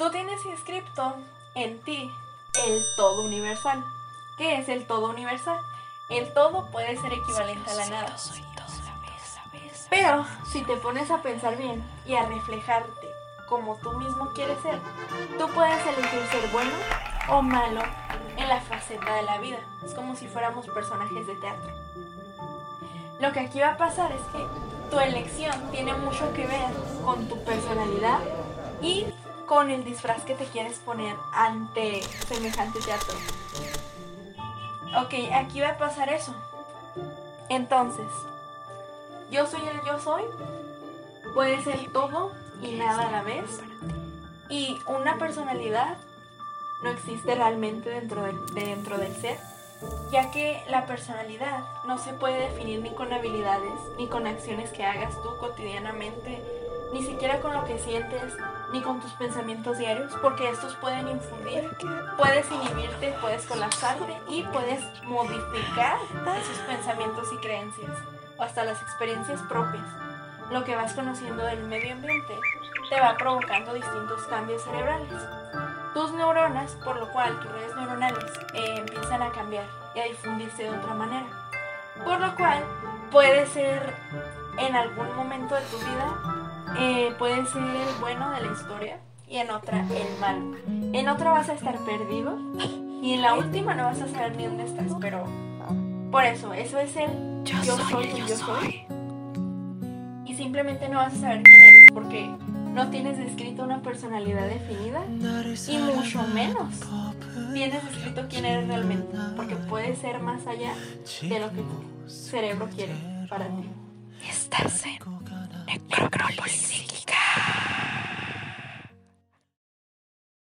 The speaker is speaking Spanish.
Tú tienes inscripto en ti el todo universal. ¿Qué es el todo universal? El todo puede ser equivalente a la nada. Pero si te pones a pensar bien y a reflejarte como tú mismo quieres ser, tú puedes elegir ser bueno o malo en la faceta de la vida. Es como si fuéramos personajes de teatro. Lo que aquí va a pasar es que tu elección tiene mucho que ver con tu personalidad y con el disfraz que te quieres poner ante semejante teatro. Ok, aquí va a pasar eso. Entonces, yo soy el yo soy. Puede ser todo y nada a la vez. Y una personalidad no existe realmente dentro del, dentro del ser, ya que la personalidad no se puede definir ni con habilidades, ni con acciones que hagas tú cotidianamente, ni siquiera con lo que sientes, ni con tus pensamientos diarios, porque estos pueden infundir, puedes inhibirte, puedes colapsarte y puedes modificar esos pensamientos y creencias, o hasta las experiencias propias. Lo que vas conociendo del medio ambiente te va provocando distintos cambios cerebrales. Tus neuronas, por lo cual tus redes neuronales eh, empiezan a cambiar y a difundirse de otra manera. Por lo cual puede ser en algún momento de tu vida, eh, puede ser el bueno de la historia y en otra el malo. En otra vas a estar perdido y en la última no vas a saber ni dónde estás, pero por eso, eso es el yo, soy, yo, soy. Y simplemente no vas a saber quién eres porque no tienes descrito una personalidad definida y mucho menos tienes descrito quién eres realmente, porque puede ser más allá de lo que tu cerebro quiere para ti. Estás en Necrópolis